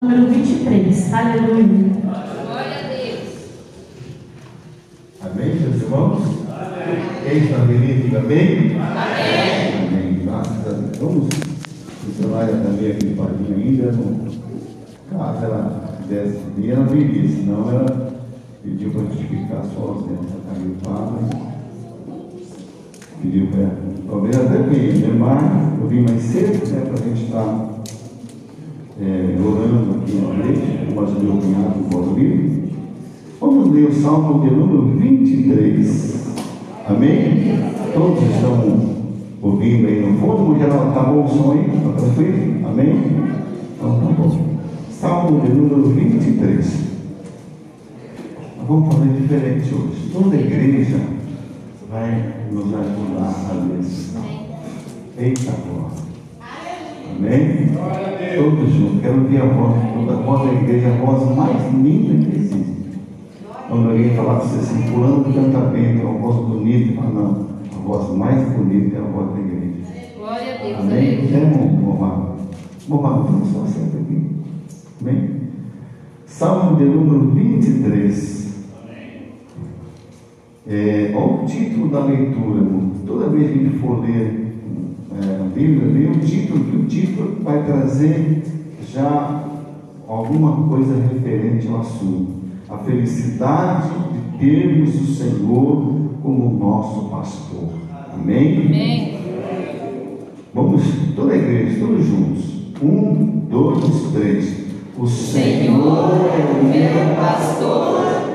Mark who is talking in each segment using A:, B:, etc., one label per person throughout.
A: número 23. Aleluia.
B: Glória a Deus.
C: Amém, meus irmãos? Amém. Quem está feliz, diga amém? Amém. Amém. Graças a Deus. Vamos funcionar também aqui parinho ainda. No... Caso ela desse dia, ela viria, senão ela pediu para a gente ficar sozinha. Ela está gripada. Pediu para. Talvez até que demais, eu vim mais cedo, né, para a gente estar é, orando aqui na igreja, como o meu cunhado vir. Vamos ler o Salmo de número 23. Amém? Todos estão ouvindo aí no fundo, ela está bom o som aí? Está tranquilo? Amém? Então tá bom. Salmo de número 23. Nós vamos fazer diferente hoje. Toda a igreja vai nos ajudar a ler esse. Eita glória. Amém? Todos juntos. Quero ouvir a voz, toda a voz da igreja, a voz mais linda que existe. Quando alguém falar você assim, fulano canta bem, tem uma voz bonita, fala, não, a voz mais bonita é a voz da igreja.
B: Glória a Deus.
C: Amém?
B: Aleluia.
C: É? Momado, vamos só certo aqui. Amém? Salmo de número 23. É, olha o título da leitura. Toda vez que a gente for ler é, Bíblia, lê o título, que o título vai trazer já alguma coisa referente ao assunto. A felicidade de termos o Senhor como nosso pastor. Amém?
B: Amém.
C: Vamos, toda a igreja, todos juntos. Um, dois, três. O
B: Senhor é o meu pastor,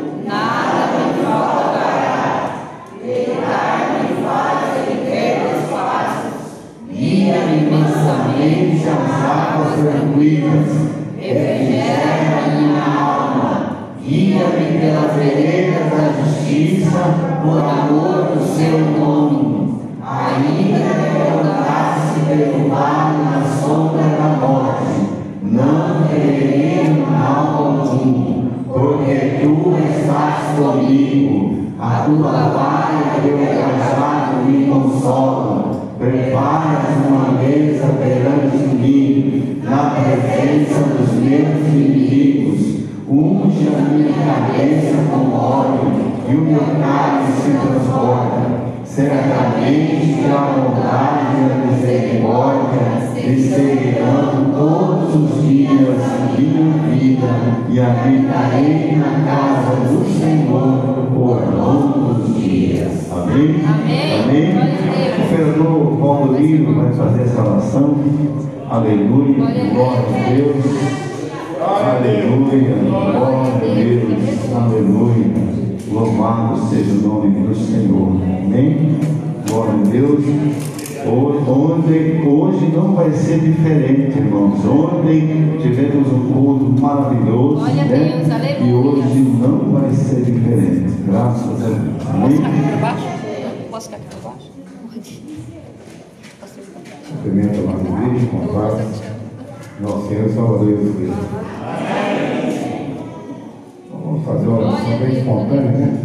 C: águas tranquilas.
B: refrigera minha alma, guia-me pelas veredas da justiça, por amor do seu nome. Ainda que eu andasse pelo vale na sombra da morte, não temerei mal algum, porque tu estás comigo, a tua vara e o teu cajado me consolam. Preparas uma mesa perante na presença dos meus inimigos. Unge a minha cabeça com óleo, e o meu cálice se transborda. Certamente a bondade e a misericórdia me seguirão todos os dias da minha vida e habitarei na
C: Aleluia.
B: Glória a
C: Deus. Aleluia. Glória a Deus. Aleluia. Louvado seja o nome do Senhor. Amém? Glória a Deus. Hoje, ontem, hoje não vai ser diferente, irmãos. Ontem tivemos um culto maravilhoso.
B: Glória a
C: né?
B: Deus, aleluia.
C: E hoje não vai ser diferente. Graças a Deus. Amém?
D: para baixo? Posso ficar aqui para baixo?
C: Cumprimento a nossa igreja com a paz. Nosso Senhor Salvador Jesus Cristo. Vamos fazer uma oração bem espontânea, né?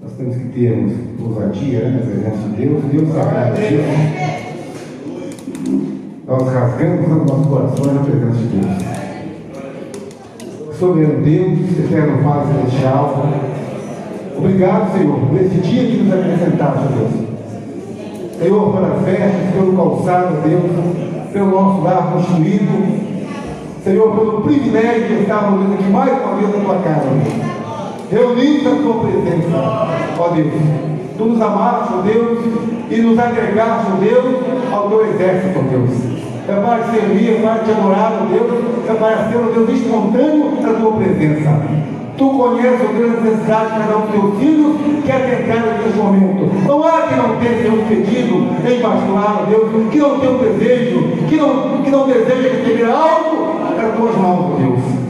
C: Nós temos que ter ousadia né, na presença de Deus. Deus agrada a Deus. Nós rasgamos os nossos corações na presença de Deus. Soberano Deus, eterno Pai Celestial, obrigado, Senhor, por esse dia que nos apresentaste, Deus. Senhor, pela festa, pelo calçado, Deus, pelo nosso lar construído, Senhor, pelo privilégio de estarmos aqui mais uma vez na tua casa, Deus. reunidos na tua presença, ó Deus. Tu nos amaste, ó Deus, e nos agregaste, ó Deus, ao teu exército, ó Deus. É para servir, é para te adorar, ó Deus, é para ser, ó Deus, espontâneo na tua presença. Tu conheces, Deus, a necessidade de cada um dos teus filhos que atentaram nesse momento. Não há que não tenha nenhum pedido em pastorar, ó Deus, que não tenha um desejo, que não, que não deseja receber algo das tuas mãos, Deus.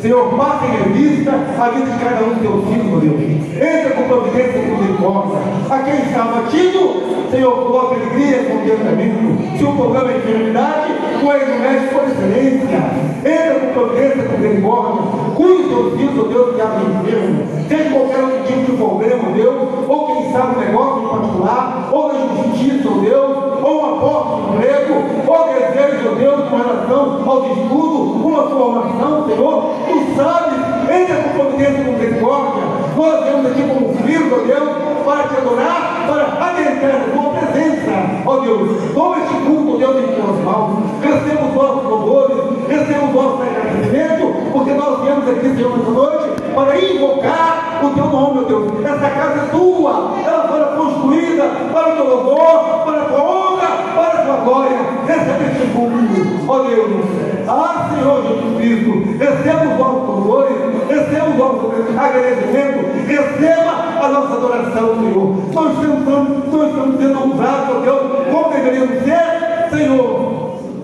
C: Senhor, passa em revista a vida de cada um dos teus filhos, meu Deus. Entra com providência e misericórdia. A quem está abatido, Senhor, coloca alegria e contentamento. Se o problema é enfermidade, tu és o médico por excelência. Entra com providência e misericórdia. Cuide dos teus filhos, ó Deus, que abrem enfermo. Seja qualquer outro tipo de problema, Deus. Ou quem sabe o negócio de particular, ou na justiça, ó Deus. Ou uma porta de emprego, ou desejo, Deus, de uma relação ao estudo, uma formação, Senhor. Tu sabes, entra com providência e misericórdia. Nós viemos aqui como filhos, ó Deus, para te adorar, para adentrar a tua presença, ó Deus. Toma este culto, ó Deus, em tuas mãos. Receba os nossos louvores, receba o nosso agradecimento, porque nós viemos aqui, Senhor, nessa noite, para invocar o teu nome, ó Deus. Essa casa é tua, ela foi construída para o teu louvor, para a tua honra, para a tua glória. Receba este culto, ó Deus. Ah, Senhor Jesus Cristo, receba os nossos louvores, receba o nosso agradecimento, receba a nossa adoração, Senhor. Nós estamos, nós estamos sendo usados, ó Deus, como deveríamos ser, Senhor.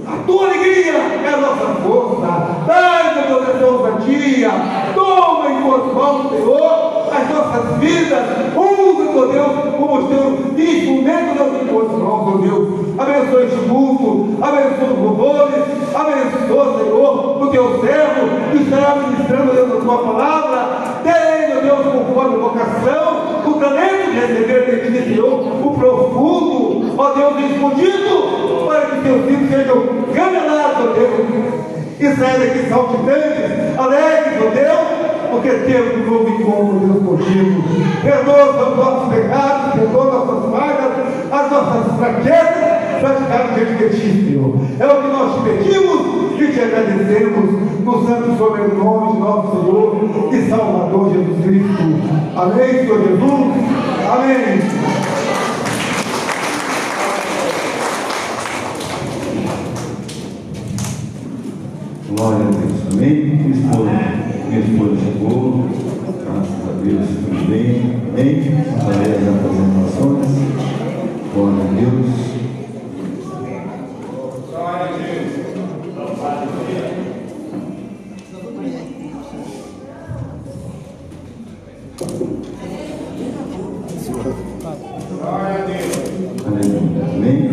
C: A tua alegria é a nossa força. Dai, meu Deus, ousadia. Toma em tuas mãos, Senhor, as nossas vidas. Usa, meu Deus, os teus instrumentos das tuas mãos, meu Deus. Abençoe este culto, abençoe os louvores, abençoe, Senhor, o teu servo que estará ministrando, Deus, a tua palavra. Tem, meu Deus, conforme vocação, o talento de receber de Senhor, o profundo, ó Deus, escondido, para que teus filhos sejam revelados, ó Deus, e saiam daqui saltitantes, alegres, ó Deus, porque temos um novo encontro, Deus, contigo. Perdoa os nossos pecados, perdoa nossas falhas, as nossas fraquezas, praticaram diante de ti, Senhor. É o que nós te pedimos e te agradecemos no santo sobrenome de nosso Senhor e Salvador Jesus Cristo. Amém, Senhor Jesus. Amém.
B: Glória a Deus, amém? Minha esposa, minha esposa chegou, graças a Deus, tudo bem, amém? Farei as apresentações, glória a Deus. Aleluia, amém?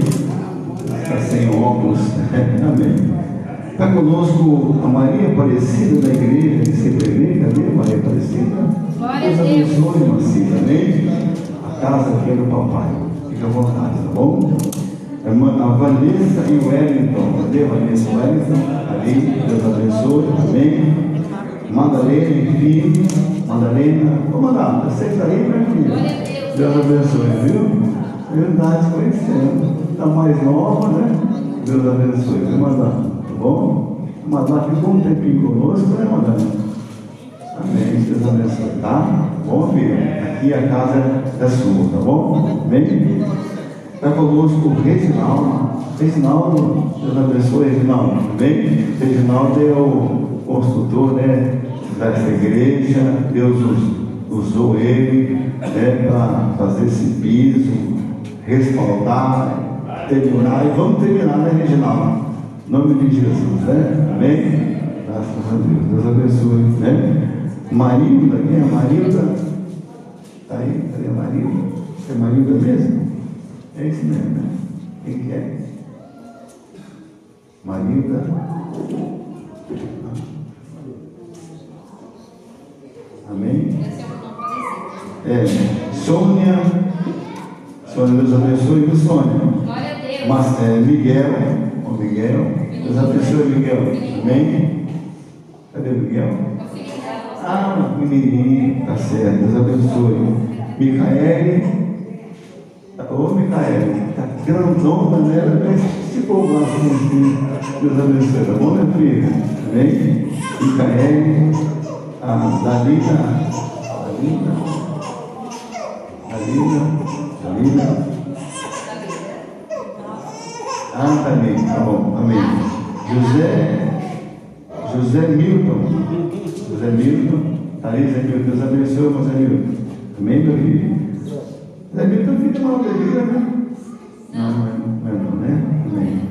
B: Está sem óculos, amém? Está conosco a Maria Aparecida da igreja de Sebrevê, cadê a Maria Aparecida?
E: Glória a
B: Deus
E: Deus.
B: abençoe, Marcia, amém? É do papai, fica à vontade, tá bom? A irmã- A Vanessa e o Wellington, cadê a Vanessa e o Wellington? Ali, Deus abençoe, amém? Madalena e filho, Madalena, ô Madalena, você está aí, minha filha?
E: Glória a Deus.
B: Deus abençoe, viu? Verdade, conhecendo. Está mais nova, né? Deus abençoe, viu, Madalena? Tá bom? Madalena ficou um tempinho conosco, né, Madalena? Amém, Deus abençoe, tá? Bom, filho? Aqui a casa é sua, tá bom? Amém? Está conosco o Reginaldo. Reginaldo, Deus abençoe, Reginaldo. Amém? Reginaldo é o construtor, né? Dessa igreja. Deus us- usou ele né, para fazer esse piso, respaldar, terminar. E vamos terminar, né, Reginaldo? Em nome de Jesus, né? Amém? Graças a Deus. Deus abençoe, né? Marilda, quem é Marilda? Está aí? Cadê a Marilda? É Marilda mesmo? É isso mesmo, né? Quem que é? Marilda. Amém?
E: É o.
B: É, Sônia. Sônia, Deus abençoe, viu, Sônia?
E: Glória a Deus.
B: Mas, é, Miguel, o Miguel, Deus abençoe Miguel, amém? Cadê o Miguel?
E: É o filho dela.
B: Ah, menininho, tá certo, Deus abençoe. Micaele, ô Micaele, tá grandona, né? Mas se for um pouquinho, Deus abençoe, tá bom, minha filha? Amém? Micaele, a Dalina, Dalina, Dalina, Dalina. Ah, tá bem, tá bom, amém. José, José Milton, José Milton, tá aí, José Milton, Deus abençoe, José Milton. Amém, meu filho? José Milton, filho de uma alegria, né? Não, não é não, é não, né? Amém.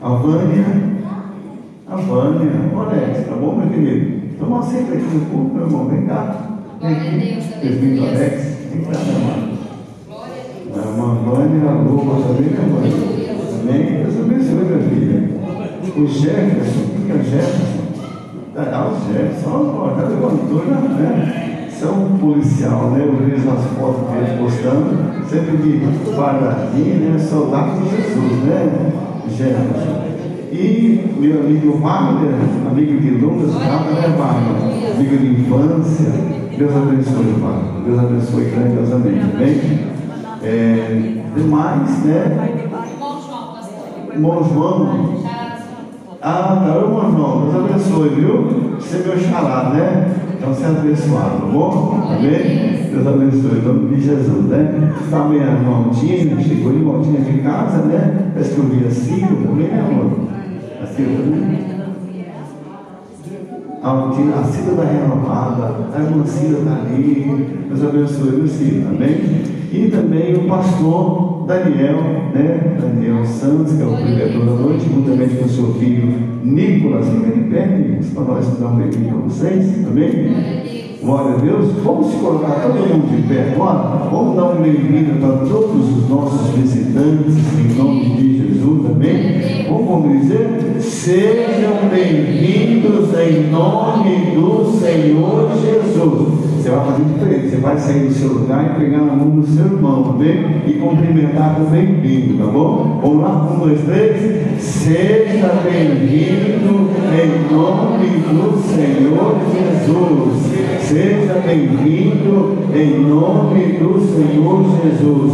B: A Vânia, a Vânia, Alex, tá bom, meu querido? Toma sempre aqui no corpo, meu irmão, vem cá. Vem aqui. Bem-vindo. Alex. Vem cá, meu irmão.
E: Glória a Deus.
B: A Mamãe, a Lua, também, né, mãe? Amém? Deus abençoe, minha filha. O Jefferson, quem que é o Jefferson? Ah, o Jefferson, ó, tá levantando, né? São policial, né? Eu vejo as fotos dele postando, sempre de guardadinho, né? Soldado de Jesus, né? Jefferson. E meu amigo Wagner, amigo de longas datas, né, Wagner? Amigo de infância. Deus abençoe, Wagner. Deus abençoe grandiosamente, amém? É, demais, né?
E: Irmão João,
B: Irmão. Ah, tá, irmão João, Deus abençoe, viu? Você é meu xará, né? Então você é abençoado, tá bom? Amém? Deus abençoe, em nome de Jesus, né? Também a Maltinha, chegou ali, Maltinha de casa, né? Parece que eu vi a Cida também, né, amor? A Cida também. A a Cida da Renovada, a irmã Cida está ali, Deus abençoe, viu, Cida, amém? E também o pastor Daniel, né? Daniel Santos, que é o pregador da noite, juntamente com o seu filho Nicolas, de pé, Nicolas, para nós dar um beijinho para vocês, amém? Glória a Deus. Vamos se colocar todo mundo de pé agora. Vamos dar um bem-vindo para todos os nossos visitantes, em nome de Jesus, amém? Vamos dizer? Sejam bem-vindos em nome do Senhor Jesus. Você vai fazer diferente. Você vai sair do seu lugar e pegar na mão do seu irmão, amém? E cumprimentar com bem-vindo, tá bom? Vamos lá? Um, dois, três. Seja bem-vindo em nome do Senhor Jesus. Seja bem-vindo em nome do Senhor Jesus.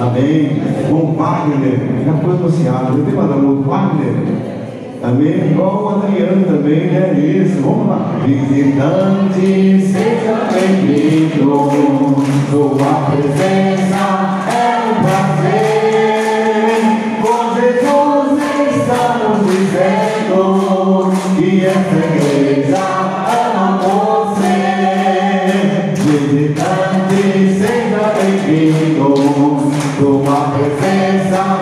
B: Amém. Com Wagner, já foi anunciado. Eu tenho mandado o Wagner. Amém. Igual o Adriano também, é isso. Vamos lá. Visitante, seja bem-vindo. Sua presença é um prazer. Com Jesus estamos dizendo que essa igreja ama você. Visitante, seja bem-vindo. Sua presença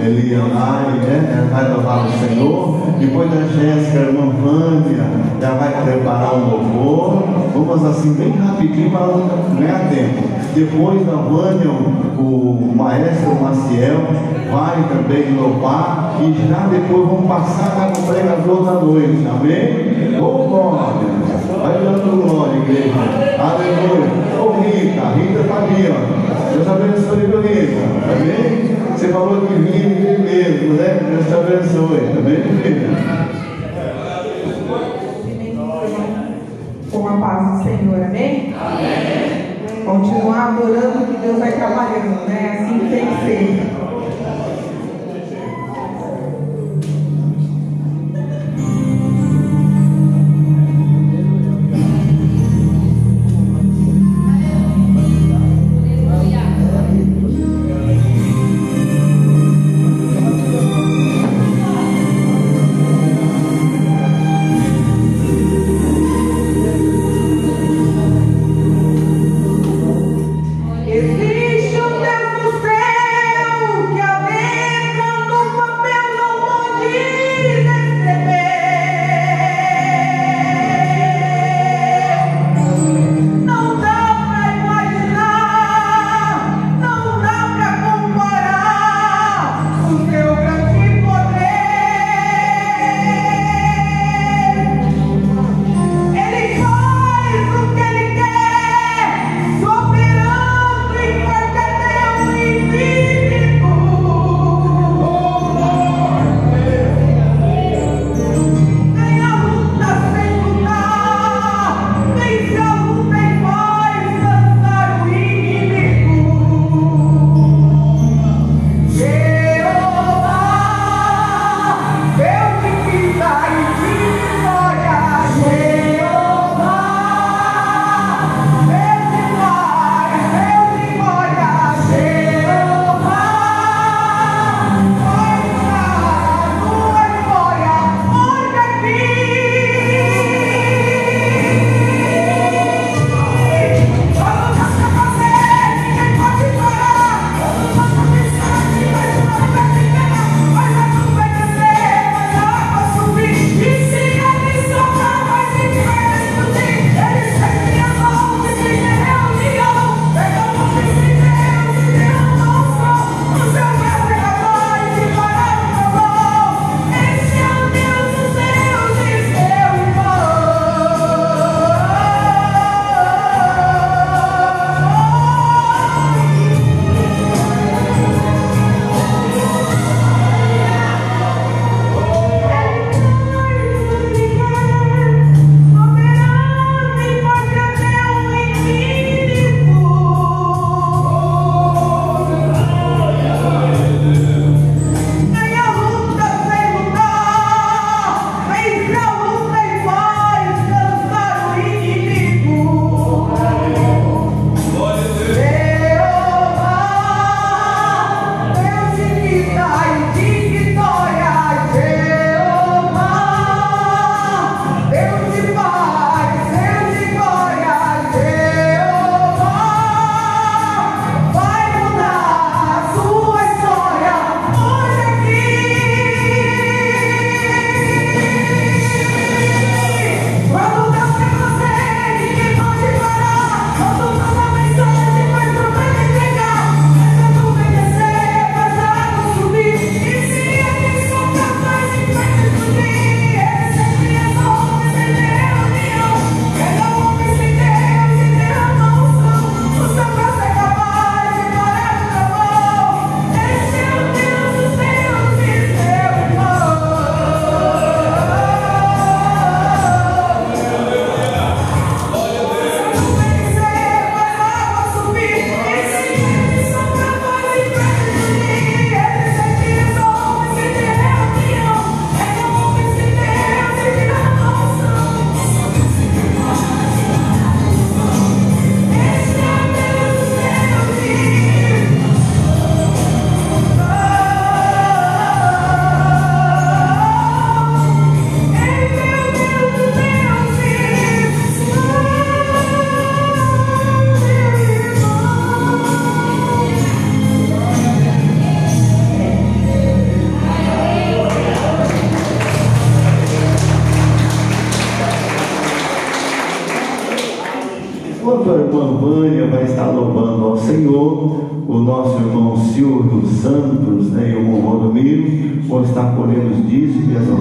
B: Jéssica. Elianai, né? Ela vai louvar o Senhor. Depois da Jéssica, a irmã Vânia já vai preparar um louvor. Vamos assim, bem rapidinho para não ganhar tempo. Depois da Vânia, o, maestro Maciel vai também louvar. E já depois vamos passar para o pregador da noite. Amém? Ô glória! Vai dando glória, igreja. Aleluia. Ô Rita, Rita está ali, ó. Deus abençoe, Rita. Amém? Você falou que vinha e veio mesmo, né? Deus te abençoe. Amém, filha?
F: com a paz do Senhor, amém? Continuar adorando que Deus vai trabalhando, né? Assim que tem que ser.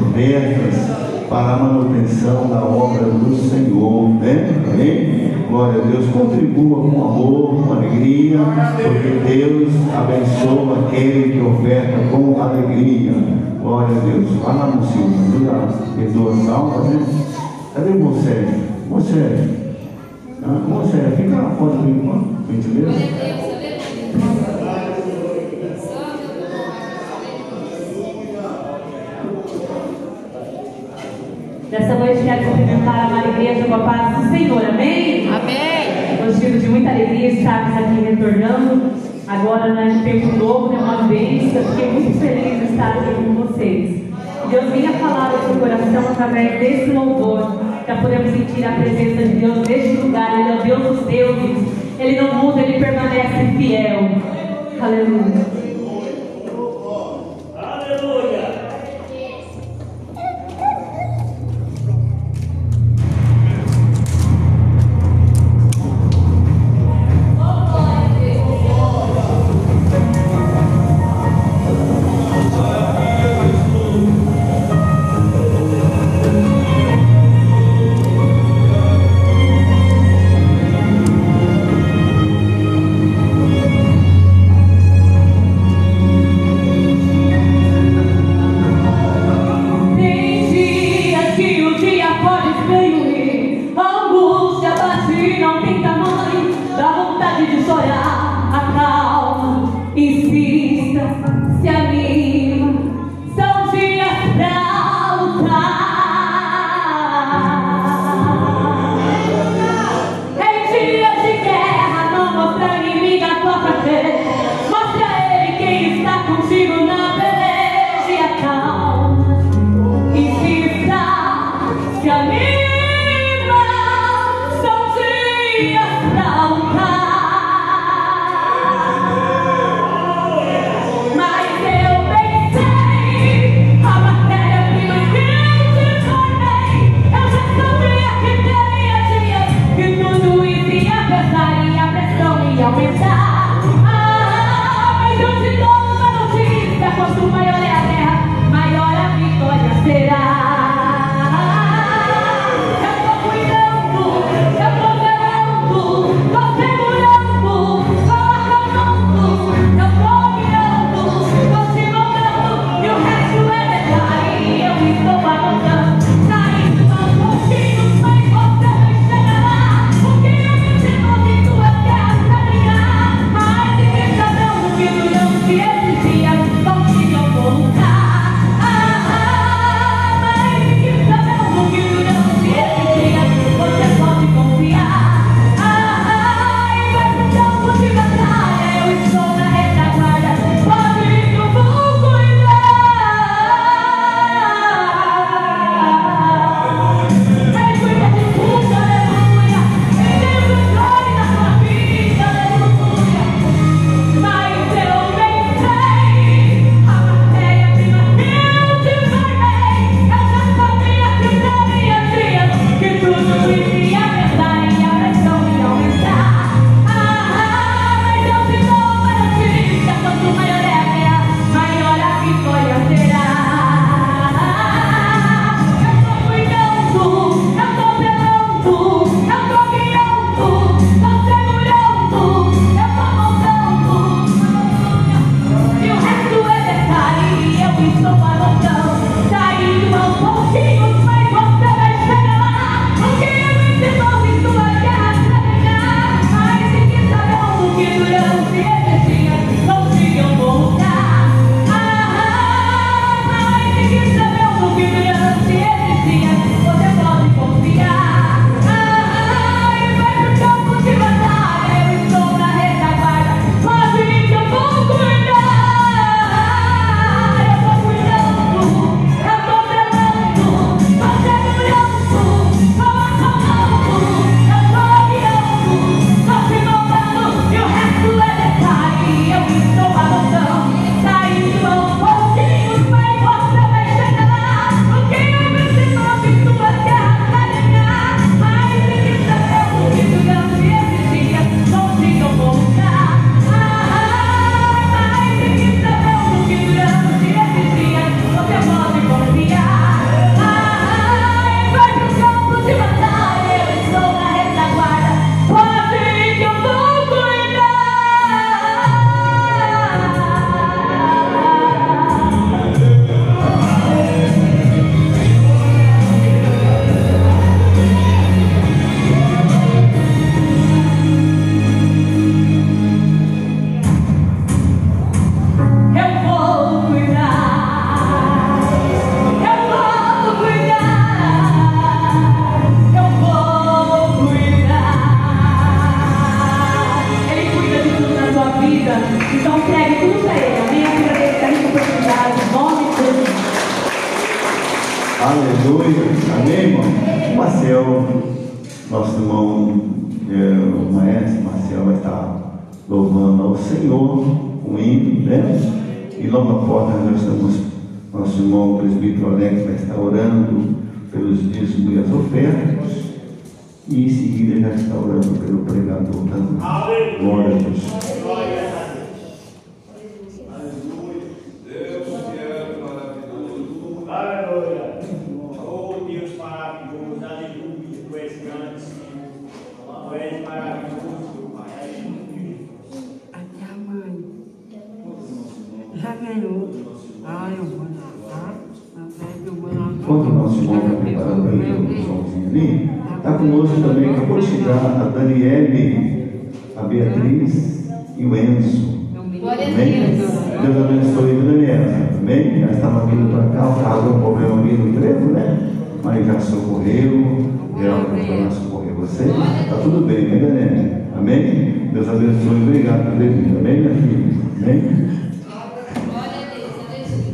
B: Ofertas para a manutenção da obra do Senhor. Né? Amém? Glória a Deus. Contribua com amor, com alegria, porque Deus abençoa aquele que oferta com alegria. Glória a Deus. Vai lá no Silvio, perdoa as almas, né? Cadê você? Você? Ah, você, fica na porta do
A: né, um tempo novo, né, uma bênção. Fiquei muito feliz de estar aqui com vocês. Deus vinha falar ao seu coração através desse louvor, para podermos sentir a presença de Deus neste lugar. Ele é o Deus dos deuses, Ele não muda, Ele permanece fiel. Aleluia.
B: Após nós estamos, nosso irmão presbítero Alex vai estar orando pelos dízimos e as ofertas. E em seguida já está orando pelo pregador também. Glória a Deus. De chegar a Daniele, a Beatriz e o Enzo. Amém? Deus abençoe a Daniela. Amém? Ela estava vindo para cá, o carro deu um problema ali no trevo, né? Mas já socorreu, ela foi lá socorrer você. Está tudo bem, né, Daniela? Amém? Deus abençoe. Obrigado por ter vindo. Amém, minha filha? Amém?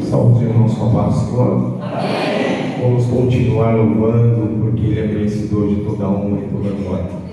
C: Salve os irmãos com a paz do Senhor. Vamos continuar louvando, porque Ele é merecedor de toda honra e toda glória.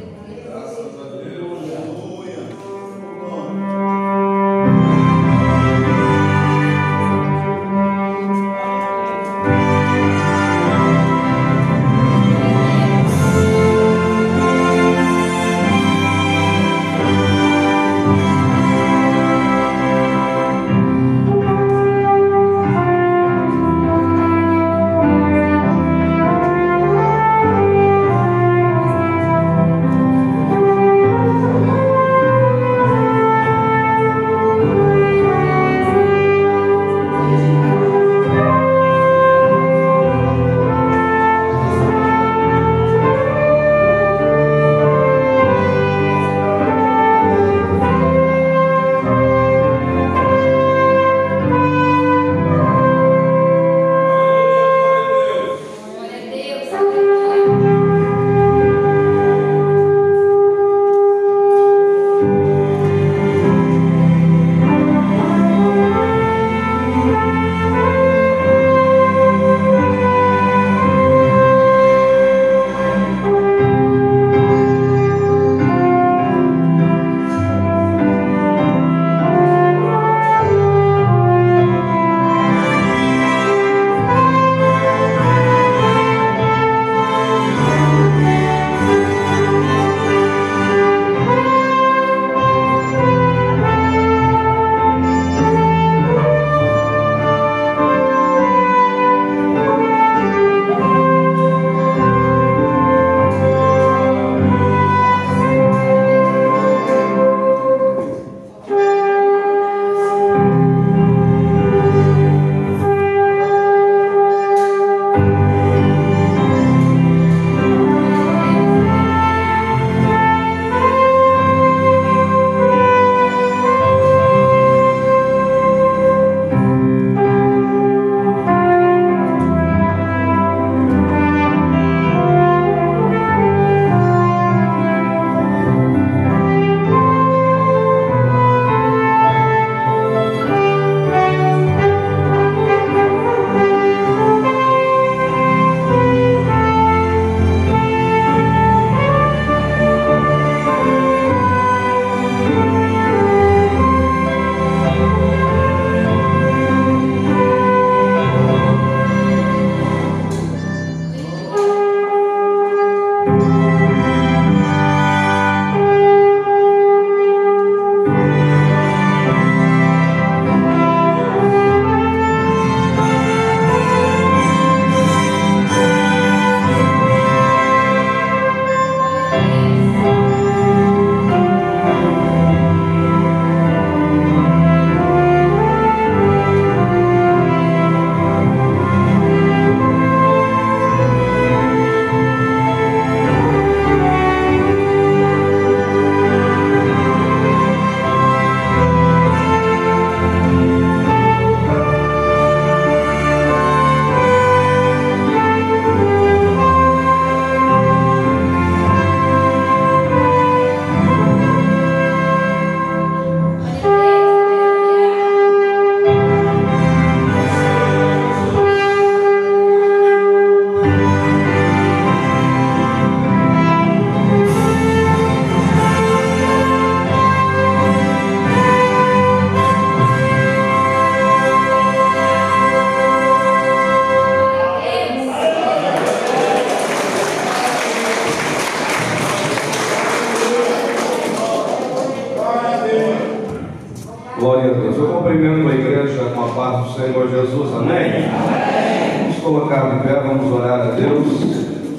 G: Colocar de pé, vamos orar a Deus,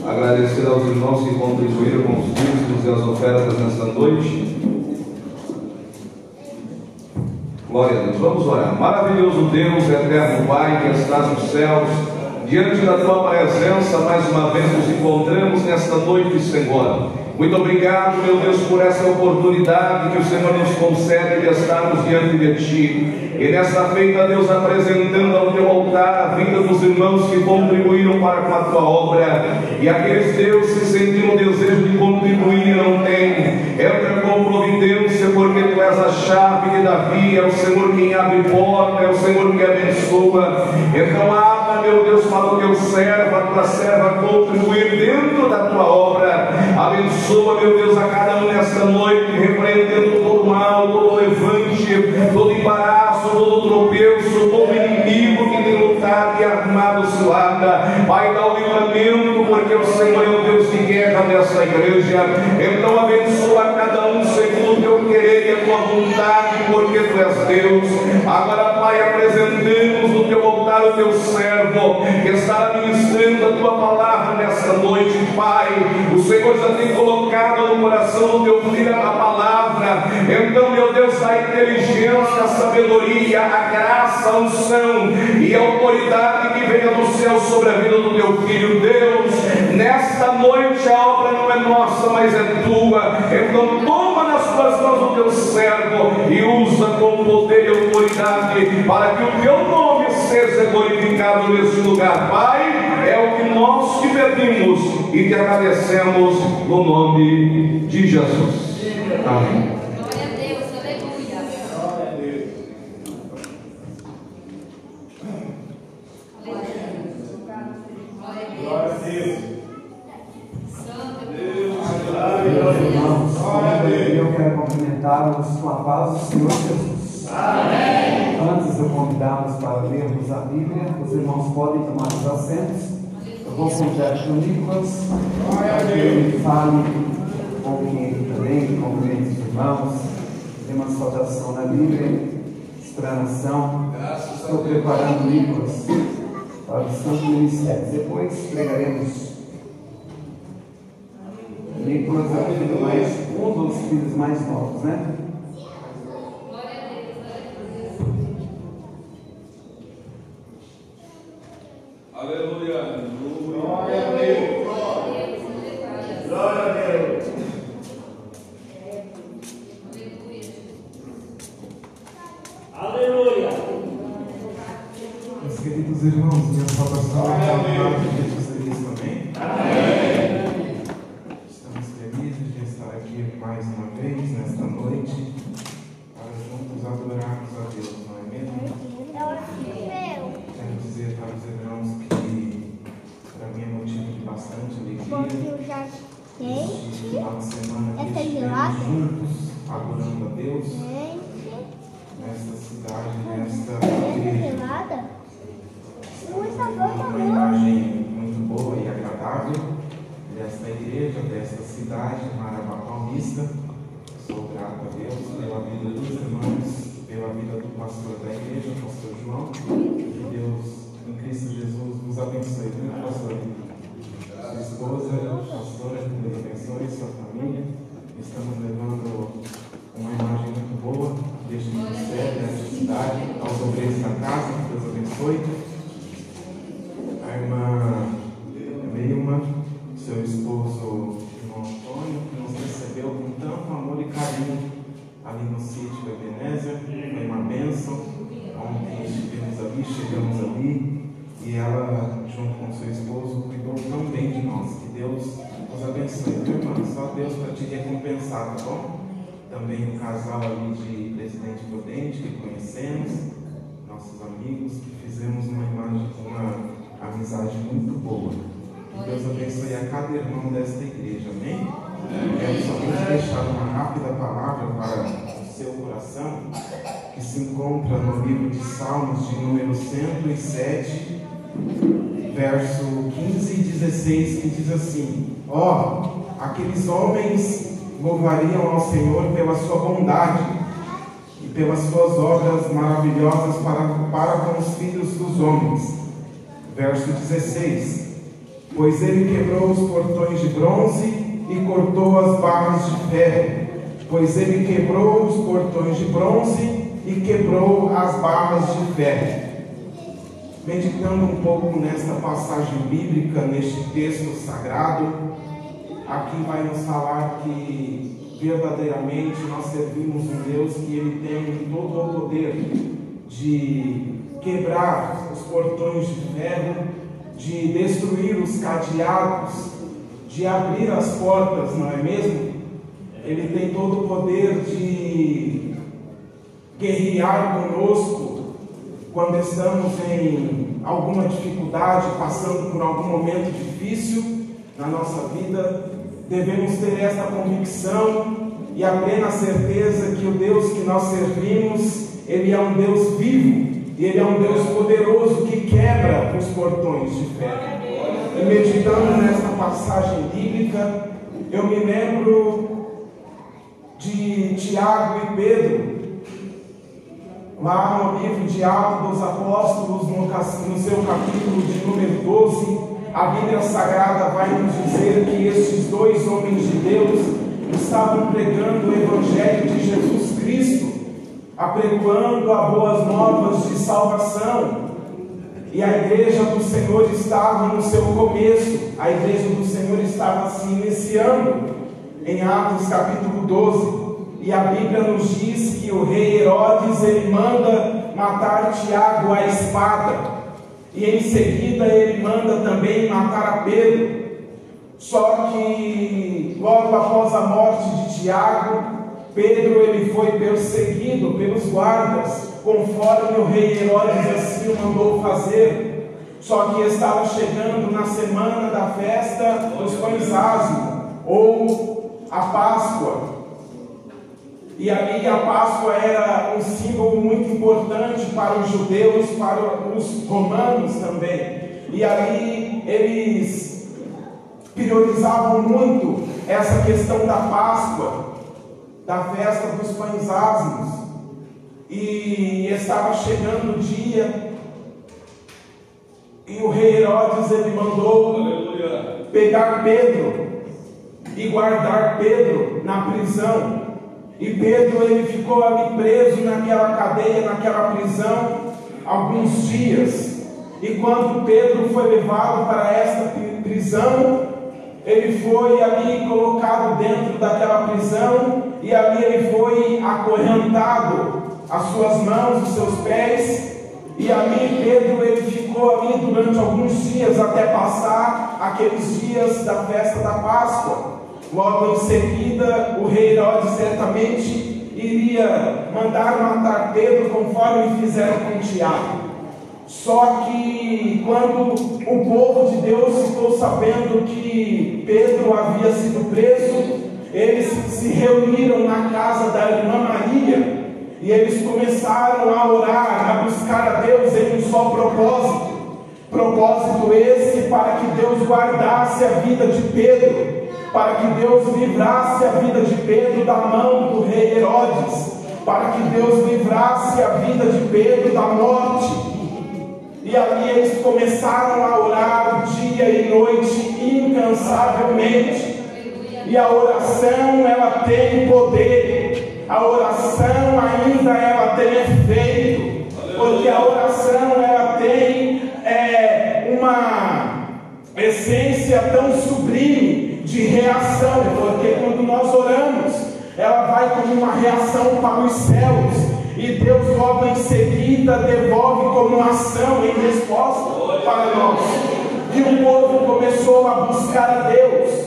G: agradecer aos irmãos que contribuíram com os dízimos e as ofertas nessa noite. Glória a Deus, vamos orar. Maravilhoso Deus, eterno Pai que estás nos céus, diante da tua presença, mais uma vez nos encontramos nesta noite, Senhor. Muito obrigado, meu Deus, por essa oportunidade que o Senhor nos concede de estarmos diante de Ti. E nesta feita, Deus, apresentando ao Teu altar a vida dos irmãos que contribuíram para com a Tua obra. E aqueles, Deus, que sentiram o desejo de contribuir e não têm. Entra com providência, porque Tu és a chave de Davi, é o Senhor quem abre porta, é o Senhor que abençoa. Então, abra, meu Deus, para o Teu servo, a Tua serva contribuir dentro da Tua obra. Abençoa, meu Deus, a cada um nesta noite, repreendendo todo mal, todo levante, todo embaraço, armado cilada. Pai, dá o livramento, porque o Senhor é o Deus de guerra nessa igreja. Então abençoa cada um segundo o teu querer e a tua vontade, porque tu és Deus. Agora, Pai, apresentemos no teu altar o teu servo, que está ministrando a tua palavra nesta noite, Pai. O Senhor já tem colocado no coração do teu filho a palavra. Então, meu Deus, a inteligência, a sabedoria, a graça, a unção e a autoridade venha do céu sobre a vida do teu filho. Deus, nesta noite a obra não é nossa, mas é tua. Então, toma nas tuas mãos o teu servo e usa com poder e autoridade para que o teu nome seja glorificado nesse lugar. Pai, é o que nós te pedimos e te agradecemos no nome de Jesus. Amém.
H: Glória a Deus, aleluia.
I: Glória a Deus.
H: Santo
J: Meus irmãos, eu quero cumprimentá-los com a do Senhor Jesus. Antes de eu convidá-los para lermos a Bíblia, os irmãos podem tomar os assentos. Eu vou convidar o Nicolas para que ele fale um pouquinho também, cumprimente os irmãos, tem uma saudação na Bíblia, explanação. Estou preparando o Nicolas para o Santo Ministério. Depois pregaremos Nicolas é o filho mais, um dos filhos mais novos, né?
G: Aleluia.
I: Glória a Deus. Glória a Deus. Aleluia.
J: Meus queridos irmãos, minha saudação é a paz de Jesus Cristo, amém? Estamos felizes de estar aqui mais uma vez nesta noite para juntos adorarmos a Deus, não é mesmo? Quero dizer para os irmãos que para mim é motivo de bastante alegria. Este final de semana que estivemos juntos adorando a Deus nesta cidade, nesta igreja. uma imagem muito boa e agradável desta igreja, desta cidade, Marabá Paulista. Sou grato a Deus pela vida dos irmãos, pela vida do pastor da igreja, pastor João. Que Deus, em Cristo Jesus, nos abençoe, viu, pastor? Sua esposa, pastora, que Deus abençoe, sua família. Estamos levando uma imagem muito boa deste ministério, desta cidade, aos obreiros da casa, abençoe a irmã Meilma, seu esposo, irmão Antônio, que nos recebeu com tanto amor e carinho ali no sítio Ebenezer. Foi uma bênção. Ontem estivemos ali, chegamos ali, e ela, junto com seu esposo, cuidou tão bem de nós. Que Deus nos abençoe. Viu, irmã? Só Deus para te recompensar, tá bom? Também o casal ali de Presidente Prudente, que conhecemos, nossos amigos, que fizemos uma imagem, uma amizade muito boa. Que Deus abençoe a cada irmão desta igreja, amém? Quero somente deixar uma rápida palavra para o seu coração, que se encontra no livro de Salmos, de número 107, verso 15 e 16, que diz assim: Ó, aqueles homens louvariam ao Senhor pela sua bondade pelas suas obras maravilhosas para, para com os filhos dos homens. Verso 16: Pois ele quebrou os portões de bronze e cortou as barras de ferro. Pois ele quebrou os portões de bronze e quebrou as barras de ferro. Meditando um pouco nesta passagem bíblica, neste texto sagrado, aqui vai nos falar que verdadeiramente nós servimos um Deus que ele tem todo o poder de quebrar os portões de ferro, de destruir os cadeados, de abrir as portas, não é mesmo? Ele tem todo o poder de guerrear conosco quando estamos em alguma dificuldade, passando por algum momento difícil na nossa vida. Devemos ter esta convicção e a plena certeza que o Deus que nós servimos, Ele é um Deus vivo e Ele é um Deus poderoso que quebra os portões de fé. E meditando nesta passagem bíblica, eu me lembro de Tiago e Pedro, lá no livro de Atos dos Apóstolos, no seu capítulo de número 12, a Bíblia Sagrada vai nos dizer que estes dois homens de Deus estavam pregando o Evangelho de Jesus Cristo, apregoando a boas novas de salvação. E a igreja do Senhor estava no seu começo, a igreja do Senhor estava se iniciando, em Atos capítulo 12. E a Bíblia nos diz que o rei Herodes ele manda matar Tiago à espada. E em seguida ele manda também matar a Pedro. Só que logo após a morte de Tiago, Pedro ele foi perseguido pelos guardas, conforme o rei Herodes assim mandou fazer. Só que estava chegando na semana da festa dos pães ou a Páscoa. E ali a Páscoa era um símbolo muito importante para os judeus, para os romanos também. E ali eles priorizavam muito essa questão da Páscoa, da festa dos pães asmos. E estava chegando o dia e o rei Herodes ele mandou Aleluia. pegar Pedro e guardar Pedro na prisão. E Pedro ele ficou ali preso naquela cadeia, naquela prisão, alguns dias. E quando Pedro foi levado para esta prisão, ele foi ali colocado dentro daquela prisão e ali ele foi acorrentado, as suas mãos, os seus pés. E ali Pedro ele ficou ali durante alguns dias até passar aqueles dias da festa da Páscoa. Logo em seguida, o rei Herodes certamente iria mandar matar Pedro, conforme fizeram com Tiago. Só que quando o povo de Deus ficou sabendo que Pedro havia sido preso, eles se reuniram na casa da irmã Maria e eles começaram a orar, a buscar a Deus em um só propósito. Propósito esse para que Deus guardasse a vida de Pedro, para que Deus livrasse a vida de Pedro da mão do rei Herodes, para que Deus livrasse a vida de Pedro da morte. E ali eles começaram a orar dia e noite incansavelmente. E a oração ela tem poder. A oração ainda ela tem efeito. Porque a oração ela tem é, uma essência tão sublime de reação. Porque quando nós oramos, ela vai como uma reação para os céus. E Deus logo em seguida devolve como ação em resposta para nós. E o povo começou a buscar a Deus.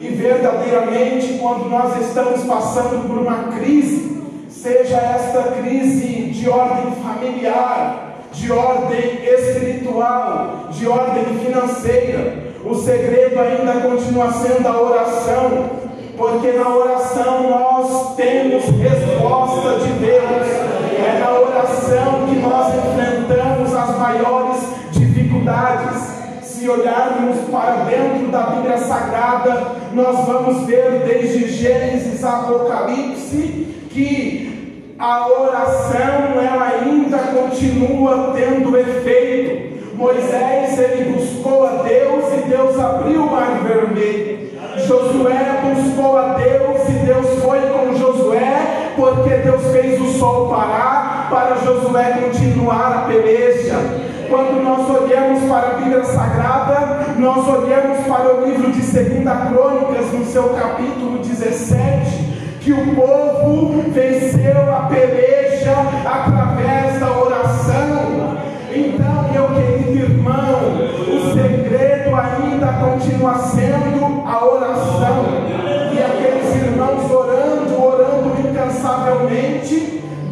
J: E verdadeiramente, quando nós estamos passando por uma crise, seja esta crise de ordem familiar, de ordem espiritual, de ordem financeira, o segredo ainda continua sendo a oração, porque na oração nós temos resposta de Deus. É na oração que nós enfrentamos as maiores dificuldades. Se olharmos para dentro da Bíblia Sagrada, nós vamos ver desde Gênesis a Apocalipse que a oração ela ainda continua tendo efeito. Moisés ele buscou a Deus e Deus abriu o mar vermelho. Josué buscou a Deus e Deus foi com Josué, porque Deus fez o sol parar para Josué continuar a peleja. Quando nós olhamos para a Bíblia Sagrada, nós olhamos para o livro de 2 Crônicas, no seu capítulo 17, que o povo venceu a peleja através da oração.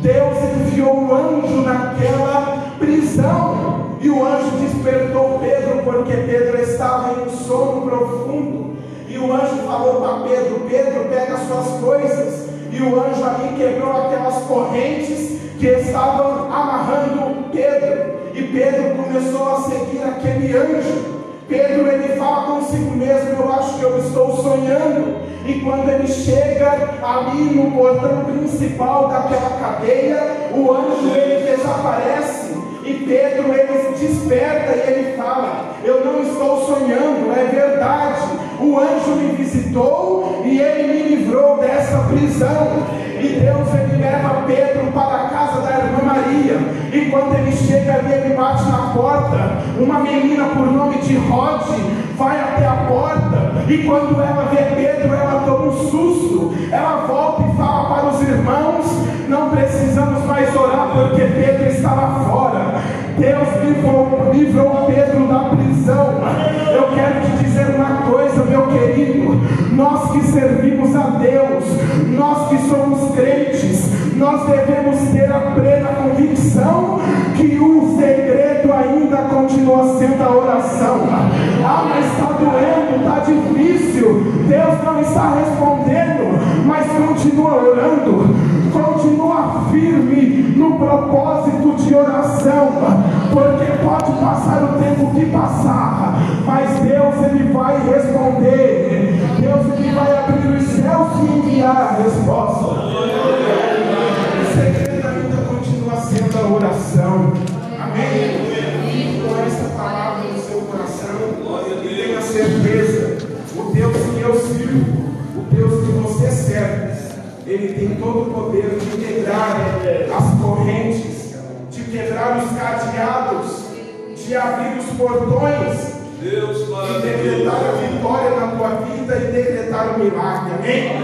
J: Deus enviou um anjo naquela prisão. E o anjo despertou Pedro, porque Pedro estava em um sono profundo. E o anjo falou para Pedro: Pedro, pega as suas coisas. E o anjo ali quebrou aquelas correntes que estavam amarrando Pedro. E Pedro começou a seguir aquele anjo. Pedro ele fala consigo mesmo, eu acho que eu estou sonhando. E quando ele chega ali no portão principal daquela cadeia, o anjo ele desaparece. E Pedro ele desperta e ele fala: Eu não estou sonhando, é verdade. O anjo me visitou e ele me livrou dessa prisão. E Deus ele leva Pedro para a casa da irmã Maria. E quando ele chega ali, ele bate na porta. Uma menina por nome de Rod vai até a porta. E quando ela vê Pedro, ela toma um susto. Ela volta e fala para os irmãos: Não precisamos mais orar porque Pedro estava fora. Deus livrou, livrou Pedro da prisão. Eu quero te dizer uma coisa, meu querido. Nós que servimos a Deus, nós que somos crentes, Deus não está respondendo, mas continua orando, continua firme no propósito de oração, porque pode passar o tempo que passar, mas Deus ele vai responder, Deus ele vai abrir os céus e enviar a resposta. Poder de quebrar as correntes, de quebrar os cadeados, de abrir os portões,
G: Deus
J: e decretar a vitória na tua vida e decretar o milagre. Amém?